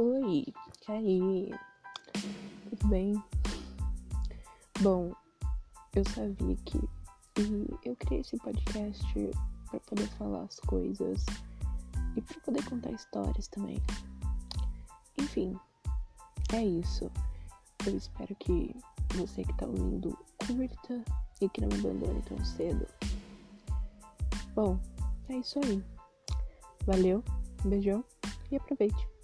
Oi, e aí? Tudo bem? Bom, eu sabia que e eu criei esse podcast para poder falar as coisas e para poder contar histórias também. Enfim, é isso. Eu espero que você que tá ouvindo curta e que não me abandone tão cedo. Bom, é isso aí. Valeu, um beijão e aproveite.